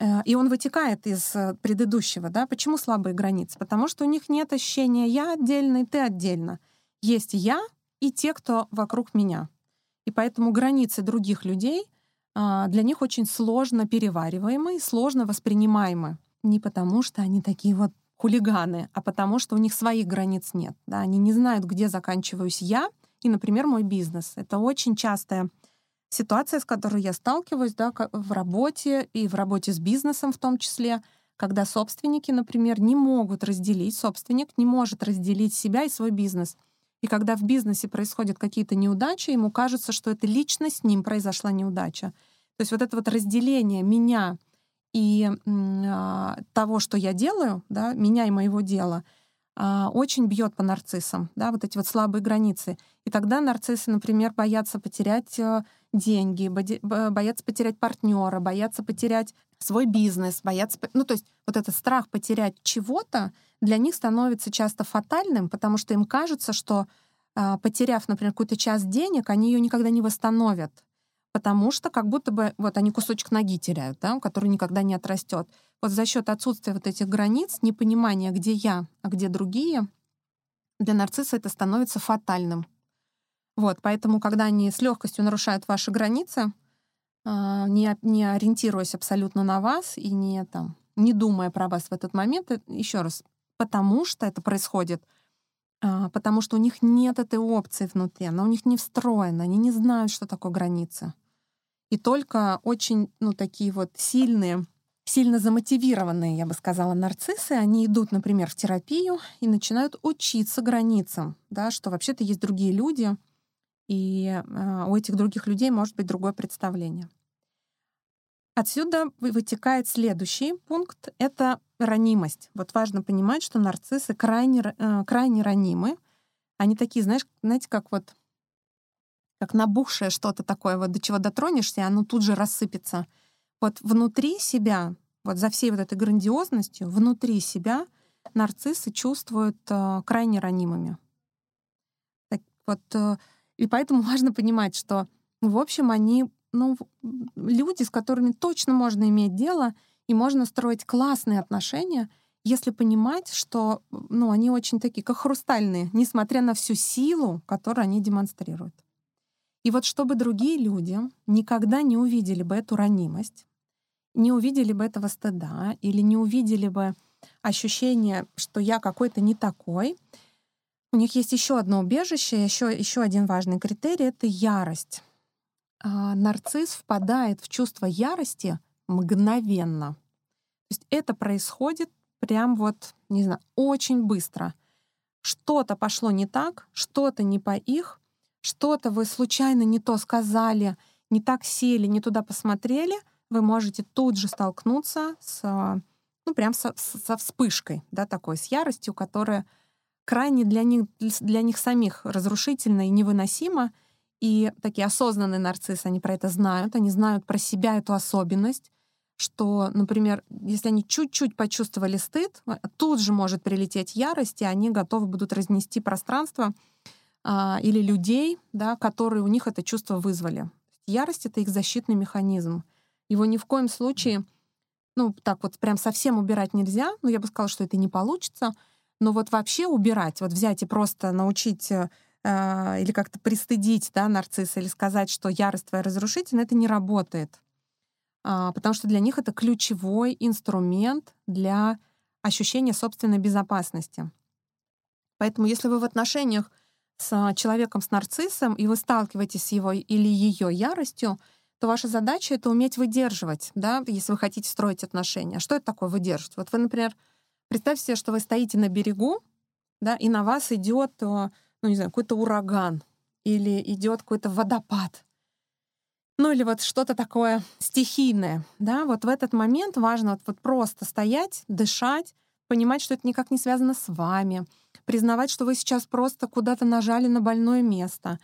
Э, и он вытекает из э, предыдущего. Да? Почему слабые границы? Потому что у них нет ощущения «я отдельно» и «ты отдельно». Есть «я» и те, кто вокруг меня. И поэтому границы других людей а, для них очень сложно перевариваемы сложно воспринимаемы. Не потому, что они такие вот хулиганы, а потому, что у них своих границ нет. Да? Они не знают, где заканчиваюсь я и, например, мой бизнес. Это очень частая ситуация, с которой я сталкиваюсь да, в работе и в работе с бизнесом в том числе, когда собственники, например, не могут разделить, собственник не может разделить себя и свой бизнес. И когда в бизнесе происходят какие-то неудачи, ему кажется, что это лично с ним произошла неудача. То есть вот это вот разделение меня и а, того, что я делаю, да, меня и моего дела — а, очень бьет по нарциссам, да, вот эти вот слабые границы. И тогда нарциссы, например, боятся потерять э, деньги, боятся потерять партнера, боятся потерять свой бизнес, боятся... Ну, то есть вот этот страх потерять чего-то для них становится часто фатальным, потому что им кажется, что а, потеряв, например, какую-то часть денег, они ее никогда не восстановят потому что как будто бы вот они кусочек ноги теряют, да, который никогда не отрастет. Вот за счет отсутствия вот этих границ, непонимания, где я, а где другие, для нарцисса это становится фатальным. Вот, поэтому, когда они с легкостью нарушают ваши границы, а, не, не ориентируясь абсолютно на вас и не, там, не думая про вас в этот момент, еще раз, потому что это происходит, а, потому что у них нет этой опции внутри, она у них не встроена, они не знают, что такое границы. И только очень, ну, такие вот сильные, сильно замотивированные, я бы сказала, нарциссы, они идут, например, в терапию и начинают учиться границам, да, что вообще-то есть другие люди, и э, у этих других людей может быть другое представление. Отсюда вытекает следующий пункт — это ранимость. Вот важно понимать, что нарциссы крайне, э, крайне ранимы. Они такие, знаешь, знаете, как вот как набухшее что-то такое, вот до чего дотронешься, и оно тут же рассыпется. Вот внутри себя, вот за всей вот этой грандиозностью, внутри себя нарциссы чувствуют э, крайне ранимыми. Так вот, э, и поэтому важно понимать, что, в общем, они ну, люди, с которыми точно можно иметь дело, и можно строить классные отношения, если понимать, что ну, они очень такие, как хрустальные, несмотря на всю силу, которую они демонстрируют. И вот чтобы другие люди никогда не увидели бы эту ранимость, не увидели бы этого стыда или не увидели бы ощущение, что я какой-то не такой, у них есть еще одно убежище, еще, еще один важный критерий — это ярость. А нарцисс впадает в чувство ярости мгновенно. То есть это происходит прям вот, не знаю, очень быстро. Что-то пошло не так, что-то не по их, что-то вы случайно не то сказали, не так сели, не туда посмотрели, вы можете тут же столкнуться с, ну, прям со, со вспышкой, да, такой, с яростью, которая крайне для них, для них самих разрушительна и невыносима. И такие осознанные нарциссы, они про это знают, они знают про себя эту особенность, что, например, если они чуть-чуть почувствовали стыд, тут же может прилететь ярость, и они готовы будут разнести пространство а, или людей, да, которые у них это чувство вызвали. Ярость — это их защитный механизм. Его ни в коем случае, ну, так вот прям совсем убирать нельзя. Ну, я бы сказала, что это не получится. Но вот вообще убирать, вот взять и просто научить э, или как-то пристыдить да, нарцисса, или сказать, что ярость твоя разрушительна, это не работает. А, потому что для них это ключевой инструмент для ощущения собственной безопасности. Поэтому если вы в отношениях с человеком с нарциссом, и вы сталкиваетесь с его или ее яростью, то ваша задача — это уметь выдерживать, да, если вы хотите строить отношения. Что это такое выдерживать? Вот вы, например, представьте себе, что вы стоите на берегу, да, и на вас идет, ну, не знаю, какой-то ураган или идет какой-то водопад. Ну или вот что-то такое стихийное, да, вот в этот момент важно вот, вот просто стоять, дышать, понимать, что это никак не связано с вами, признавать, что вы сейчас просто куда-то нажали на больное место.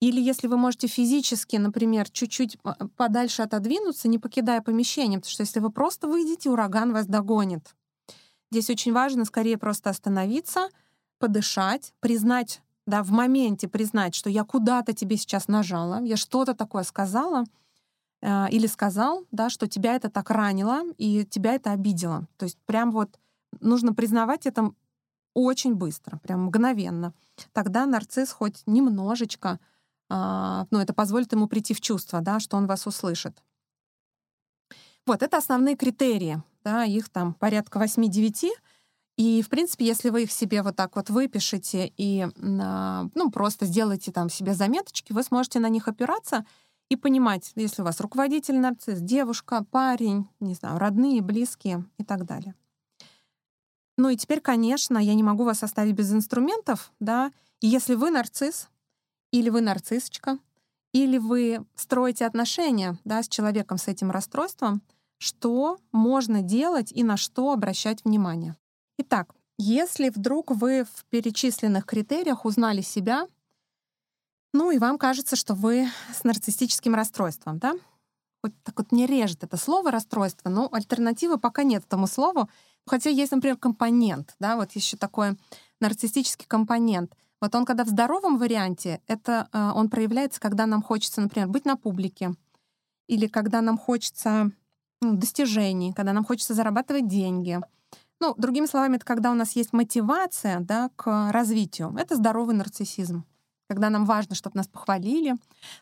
Или если вы можете физически, например, чуть-чуть подальше отодвинуться, не покидая помещение, потому что если вы просто выйдете, ураган вас догонит. Здесь очень важно скорее просто остановиться, подышать, признать, да, в моменте признать, что я куда-то тебе сейчас нажала, я что-то такое сказала э, или сказал, да, что тебя это так ранило и тебя это обидело. То есть прям вот нужно признавать это очень быстро, прям мгновенно. Тогда нарцисс хоть немножечко, э, ну, это позволит ему прийти в чувство, да, что он вас услышит. Вот, это основные критерии, да, их там порядка 8-9, и, в принципе, если вы их себе вот так вот выпишете и ну, просто сделаете там себе заметочки, вы сможете на них опираться и понимать, если у вас руководитель нарцисс, девушка, парень, не знаю, родные, близкие и так далее. Ну и теперь, конечно, я не могу вас оставить без инструментов, да, и если вы нарцисс, или вы нарциссочка, или вы строите отношения да, с человеком с этим расстройством, что можно делать и на что обращать внимание. Итак, если вдруг вы в перечисленных критериях узнали себя, ну и вам кажется, что вы с нарциссическим расстройством, да? Хоть так вот не режет это слово расстройство, но альтернативы пока нет этому слову. Хотя есть, например, компонент, да, вот еще такой нарциссический компонент. Вот он, когда в здоровом варианте, это э, он проявляется, когда нам хочется, например, быть на публике, или когда нам хочется ну, достижений, когда нам хочется зарабатывать деньги, ну, другими словами, это когда у нас есть мотивация да, к развитию. Это здоровый нарциссизм. Когда нам важно, чтобы нас похвалили,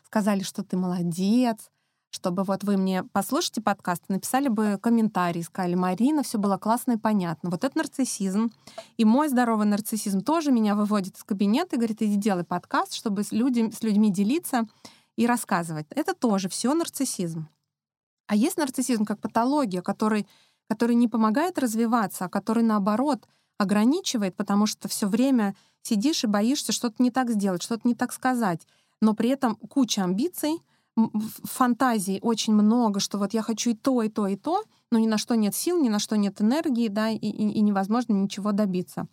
сказали, что ты молодец, чтобы вот вы мне послушайте подкаст, написали бы комментарий, сказали, Марина, все было классно и понятно. Вот это нарциссизм. И мой здоровый нарциссизм тоже меня выводит из кабинета и говорит, иди делай подкаст, чтобы с, людьми, с людьми делиться и рассказывать. Это тоже все нарциссизм. А есть нарциссизм как патология, который который не помогает развиваться, а который, наоборот, ограничивает, потому что все время сидишь и боишься что-то не так сделать, что-то не так сказать. Но при этом куча амбиций, фантазий очень много, что вот я хочу и то, и то, и то, но ни на что нет сил, ни на что нет энергии, да, и, и, и невозможно ничего добиться.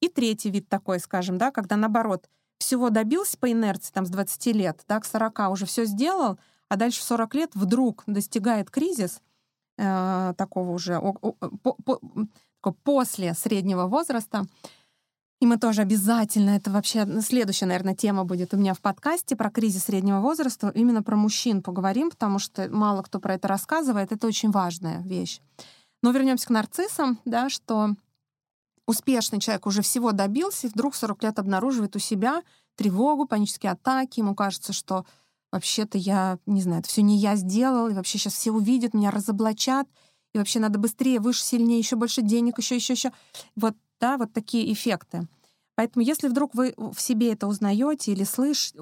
И третий вид такой, скажем, да, когда наоборот всего добился по инерции там с 20 лет, да, к 40 уже все сделал, а дальше в 40 лет вдруг достигает кризис, э, такого уже по, по, после среднего возраста. И мы тоже обязательно, это вообще следующая, наверное, тема будет у меня в подкасте про кризис среднего возраста, именно про мужчин поговорим, потому что мало кто про это рассказывает, это очень важная вещь. Но вернемся к нарциссам, да, что успешный человек уже всего добился, и вдруг 40 лет обнаруживает у себя тревогу, панические атаки, ему кажется, что вообще-то я, не знаю, это все не я сделал, и вообще сейчас все увидят, меня разоблачат, и вообще надо быстрее, выше, сильнее, еще больше денег, еще, еще, еще. Вот, да, вот такие эффекты. Поэтому если вдруг вы в себе это узнаете или слышь,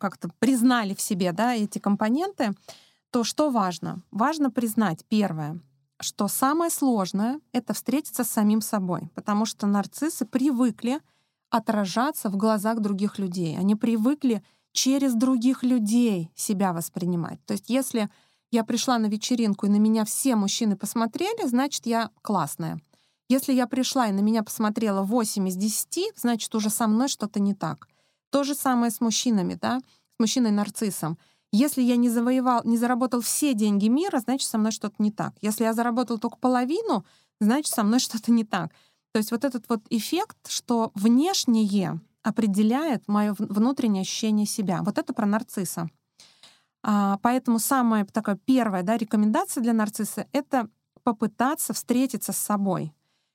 как-то признали в себе да, эти компоненты, то что важно? Важно признать, первое, что самое сложное — это встретиться с самим собой, потому что нарциссы привыкли отражаться в глазах других людей. Они привыкли через других людей себя воспринимать. То есть если я пришла на вечеринку, и на меня все мужчины посмотрели, значит, я классная. Если я пришла и на меня посмотрело 8 из 10, значит, уже со мной что-то не так. То же самое с мужчинами, да, с мужчиной-нарциссом. Если я не завоевал, не заработал все деньги мира, значит, со мной что-то не так. Если я заработал только половину, значит, со мной что-то не так. То есть вот этот вот эффект, что внешнее определяет мое внутреннее ощущение себя. Вот это про нарцисса. А, поэтому самая такая первая да, рекомендация для нарцисса — это попытаться встретиться с собой.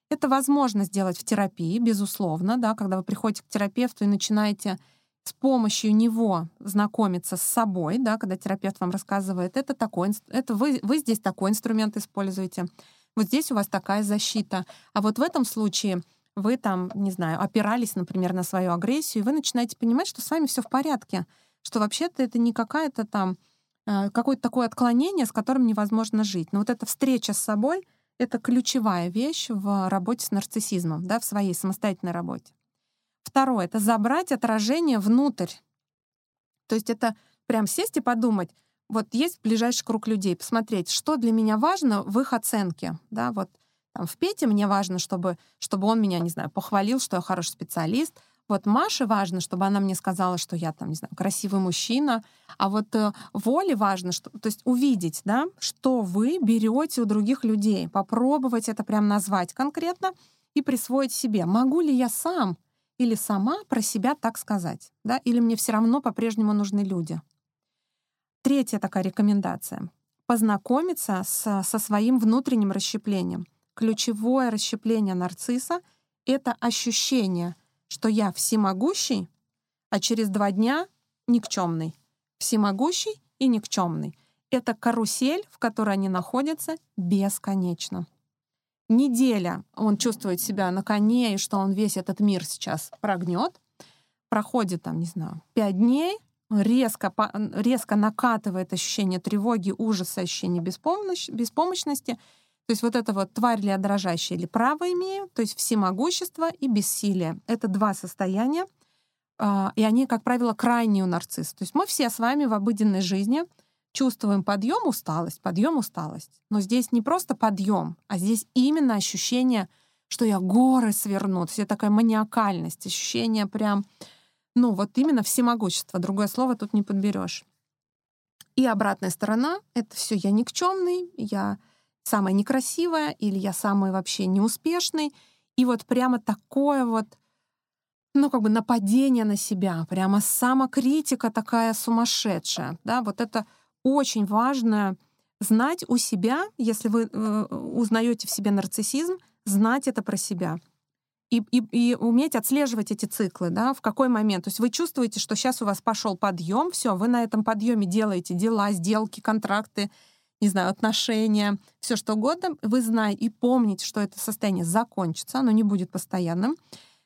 Это возможно сделать в терапии, безусловно, да, когда вы приходите к терапевту и начинаете с помощью него знакомиться с собой, да, когда терапевт вам рассказывает, это такой, это вы, вы здесь такой инструмент используете, вот здесь у вас такая защита, а вот в этом случае вы там, не знаю, опирались, например, на свою агрессию, и вы начинаете понимать, что с вами все в порядке, что вообще-то это не какая-то там э, какое-то такое отклонение, с которым невозможно жить. Но вот эта встреча с собой — это ключевая вещь в работе с нарциссизмом, да, в своей самостоятельной работе. Второе — это забрать отражение внутрь. То есть это прям сесть и подумать, вот есть ближайший круг людей, посмотреть, что для меня важно в их оценке. Да, вот там, в Пете мне важно, чтобы, чтобы он меня, не знаю, похвалил, что я хороший специалист. Вот Маше важно, чтобы она мне сказала, что я там, не знаю, красивый мужчина. А вот э, Воле важно, что, то есть увидеть, да, что вы берете у других людей, попробовать это прям назвать конкретно и присвоить себе. Могу ли я сам или сама про себя так сказать, да, или мне все равно по-прежнему нужны люди. Третья такая рекомендация — познакомиться с, со своим внутренним расщеплением. Ключевое расщепление нарцисса — это ощущение, что я всемогущий, а через два дня никчемный. Всемогущий и никчемный. Это карусель, в которой они находятся бесконечно неделя он чувствует себя на коне, и что он весь этот мир сейчас прогнет. Проходит там, не знаю, пять дней, резко, резко накатывает ощущение тревоги, ужаса, ощущение беспомощ, беспомощности. То есть вот это вот тварь ли дрожащая или право имею, то есть всемогущество и бессилие. Это два состояния, а, и они, как правило, крайние у нарцисса. То есть мы все с вами в обыденной жизни — чувствуем подъем, усталость, подъем, усталость. Но здесь не просто подъем, а здесь именно ощущение, что я горы сверну. То есть это такая маниакальность, ощущение прям, ну вот именно всемогущество. Другое слово тут не подберешь. И обратная сторона — это все я никчемный, я самая некрасивая или я самый вообще неуспешный. И вот прямо такое вот ну, как бы нападение на себя, прямо самокритика такая сумасшедшая, да, вот это очень важно знать у себя, если вы э, узнаете в себе нарциссизм, знать это про себя. И, и, и уметь отслеживать эти циклы, да, в какой момент. То есть вы чувствуете, что сейчас у вас пошел подъем, все, вы на этом подъеме делаете дела, сделки, контракты, не знаю, отношения, все что угодно. Вы знаете и помните, что это состояние закончится, оно не будет постоянным.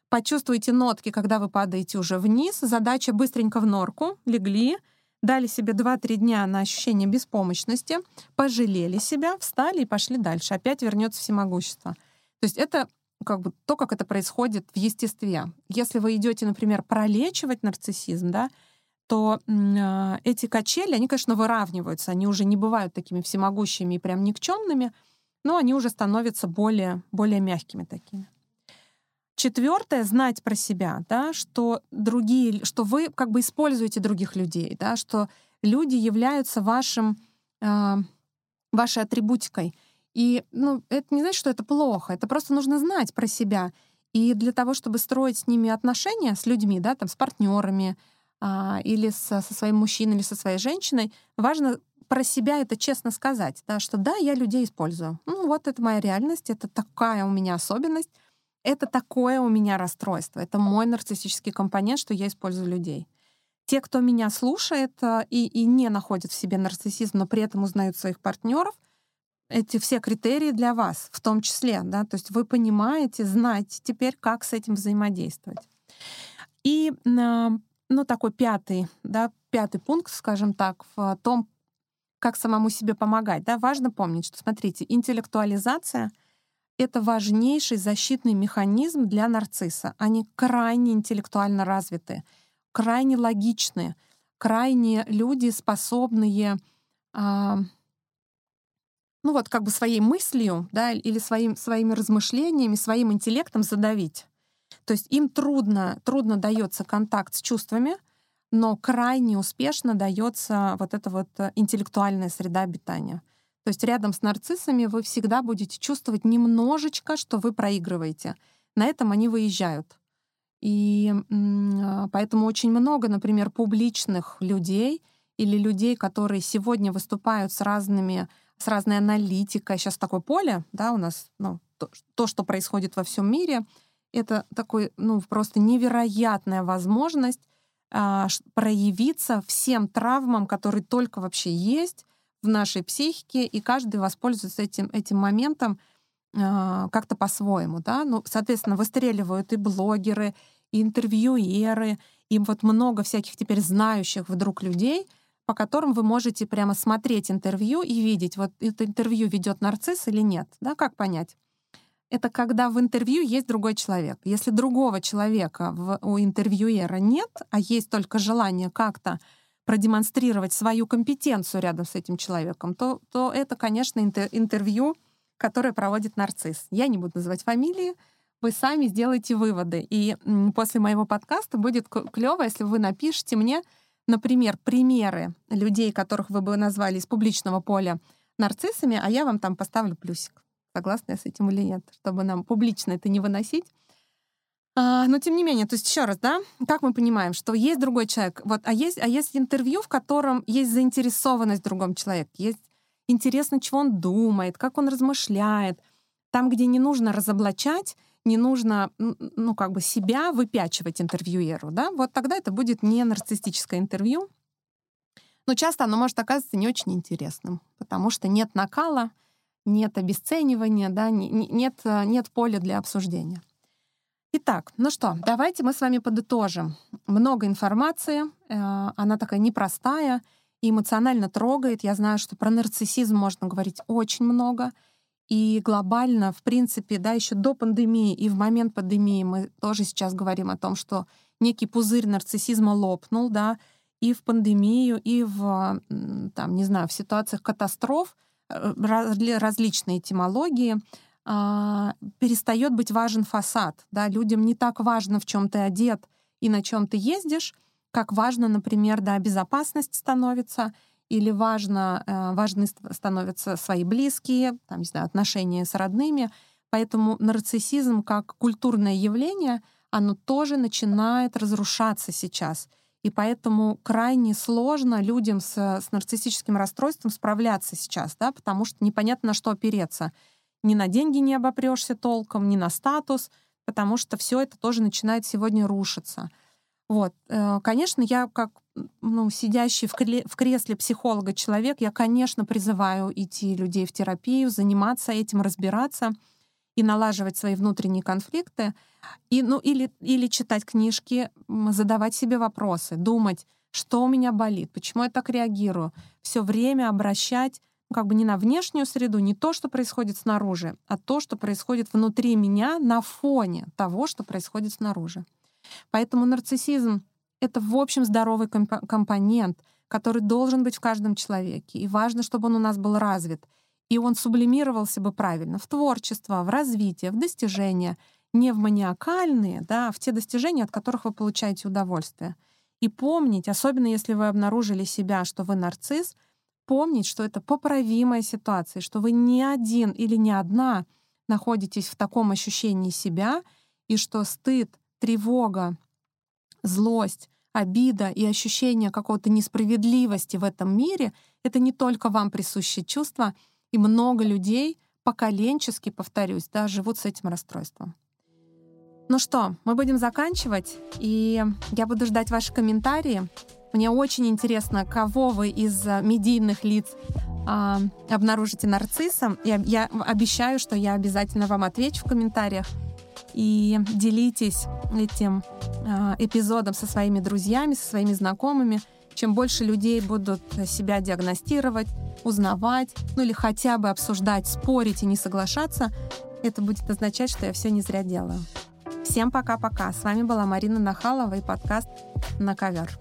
Почувствуйте нотки, когда вы падаете уже вниз. Задача быстренько в норку, легли, дали себе 2-3 дня на ощущение беспомощности, пожалели себя, встали и пошли дальше. Опять вернется всемогущество. То есть это как бы то, как это происходит в естестве. Если вы идете, например, пролечивать нарциссизм, да, то э, эти качели, они, конечно, выравниваются, они уже не бывают такими всемогущими и прям никчемными, но они уже становятся более, более мягкими такими. Четвертое — знать про себя, да, что другие, что вы как бы используете других людей, да, что люди являются вашим, э, вашей атрибутикой. И ну, это не значит, что это плохо, это просто нужно знать про себя. И для того, чтобы строить с ними отношения, с людьми, да, там, с партнерами а, или со, со своим мужчиной, или со своей женщиной, важно про себя это честно сказать, да, что да, я людей использую. Ну вот это моя реальность, это такая у меня особенность это такое у меня расстройство. Это мой нарциссический компонент, что я использую людей. Те, кто меня слушает э, и, и не находит в себе нарциссизм, но при этом узнают своих партнеров, эти все критерии для вас, в том числе, да, то есть вы понимаете, знаете теперь, как с этим взаимодействовать. И, ну, такой пятый, да, пятый пункт, скажем так, в том, как самому себе помогать, да, важно помнить, что, смотрите, интеллектуализация — это важнейший защитный механизм для нарцисса. Они крайне интеллектуально развиты, крайне логичные, крайне люди, способные а, ну вот как бы своей мыслью да, или своим, своими размышлениями, своим интеллектом задавить. То есть им трудно, трудно дается контакт с чувствами, но крайне успешно дается вот эта вот э, интеллектуальная среда обитания. То есть рядом с нарциссами вы всегда будете чувствовать немножечко, что вы проигрываете. На этом они выезжают. И а, поэтому очень много, например, публичных людей или людей, которые сегодня выступают с разными, с разной аналитикой. Сейчас такое поле, да, у нас, ну, то, то что происходит во всем мире, это такой, ну, просто невероятная возможность а, проявиться всем травмам, которые только вообще есть, в нашей психике, и каждый воспользуется этим, этим моментом э, как-то по-своему. Да? Ну, соответственно, выстреливают и блогеры, и интервьюеры, и вот много всяких теперь знающих вдруг людей, по которым вы можете прямо смотреть интервью и видеть, вот это интервью ведет нарцисс или нет. Да, как понять? Это когда в интервью есть другой человек. Если другого человека в, у интервьюера нет, а есть только желание как-то продемонстрировать свою компетенцию рядом с этим человеком, то, то это, конечно, интервью, которое проводит нарцисс. Я не буду называть фамилии, вы сами сделаете выводы. И после моего подкаста будет клево, если вы напишите мне, например, примеры людей, которых вы бы назвали из публичного поля нарциссами, а я вам там поставлю плюсик. Согласна я с этим или нет? Чтобы нам публично это не выносить. А, но тем не менее, то есть еще раз, да, как мы понимаем, что есть другой человек, вот, а есть, а есть интервью, в котором есть заинтересованность в другом человеке, есть интересно, чего он думает, как он размышляет, там, где не нужно разоблачать, не нужно, ну, как бы себя выпячивать интервьюеру, да, вот тогда это будет не нарциссическое интервью, но часто оно может оказаться не очень интересным, потому что нет накала, нет обесценивания, да, нет, нет поля для обсуждения. Итак, ну что, давайте мы с вами подытожим. Много информации, э, она такая непростая эмоционально трогает. Я знаю, что про нарциссизм можно говорить очень много — и глобально, в принципе, да, еще до пандемии и в момент пандемии мы тоже сейчас говорим о том, что некий пузырь нарциссизма лопнул, да, и в пандемию, и в, там, не знаю, в ситуациях катастроф э, различные этимологии, а, перестает быть важен фасад. Да? Людям не так важно, в чем ты одет и на чем ты ездишь, как важно, например, да, безопасность становится, или важно, э, важны становятся свои близкие, там, не знаю, отношения с родными. Поэтому нарциссизм как культурное явление, оно тоже начинает разрушаться сейчас. И поэтому крайне сложно людям с, с нарциссическим расстройством справляться сейчас, да, потому что непонятно, на что опереться. Ни на деньги не обопрешься толком, ни на статус, потому что все это тоже начинает сегодня рушиться. Вот. Э, конечно, я как ну, сидящий в, в кресле психолога человек, я, конечно, призываю идти людей в терапию, заниматься этим, разбираться и налаживать свои внутренние конфликты, и, ну, или, или читать книжки, задавать себе вопросы, думать, что у меня болит, почему я так реагирую, все время обращать ну, как бы не на внешнюю среду, не то, что происходит снаружи, а то, что происходит внутри меня на фоне того, что происходит снаружи. Поэтому нарциссизм это, в общем, здоровый комп- компонент, который должен быть в каждом человеке. И важно, чтобы он у нас был развит. И он сублимировался бы правильно в творчество, в развитие, в достижения, не в маниакальные, да, а в те достижения, от которых вы получаете удовольствие. И помнить, особенно если вы обнаружили себя, что вы нарцисс, помнить, что это поправимая ситуация, что вы не один или не одна находитесь в таком ощущении себя, и что стыд, тревога, злость, обида и ощущение какого-то несправедливости в этом мире — это не только вам присущее чувство, и много людей поколенчески, повторюсь, да, живут с этим расстройством. Ну что, мы будем заканчивать, и я буду ждать ваши комментарии. Мне очень интересно, кого вы из медийных лиц э, обнаружите нарциссом. Я, я обещаю, что я обязательно вам отвечу в комментариях и делитесь этим э, эпизодом со своими друзьями, со своими знакомыми. Чем больше людей будут себя диагностировать, узнавать, ну или хотя бы обсуждать, спорить и не соглашаться, это будет означать, что я все не зря делаю. Всем пока-пока. С вами была Марина Нахалова и подкаст «На ковер».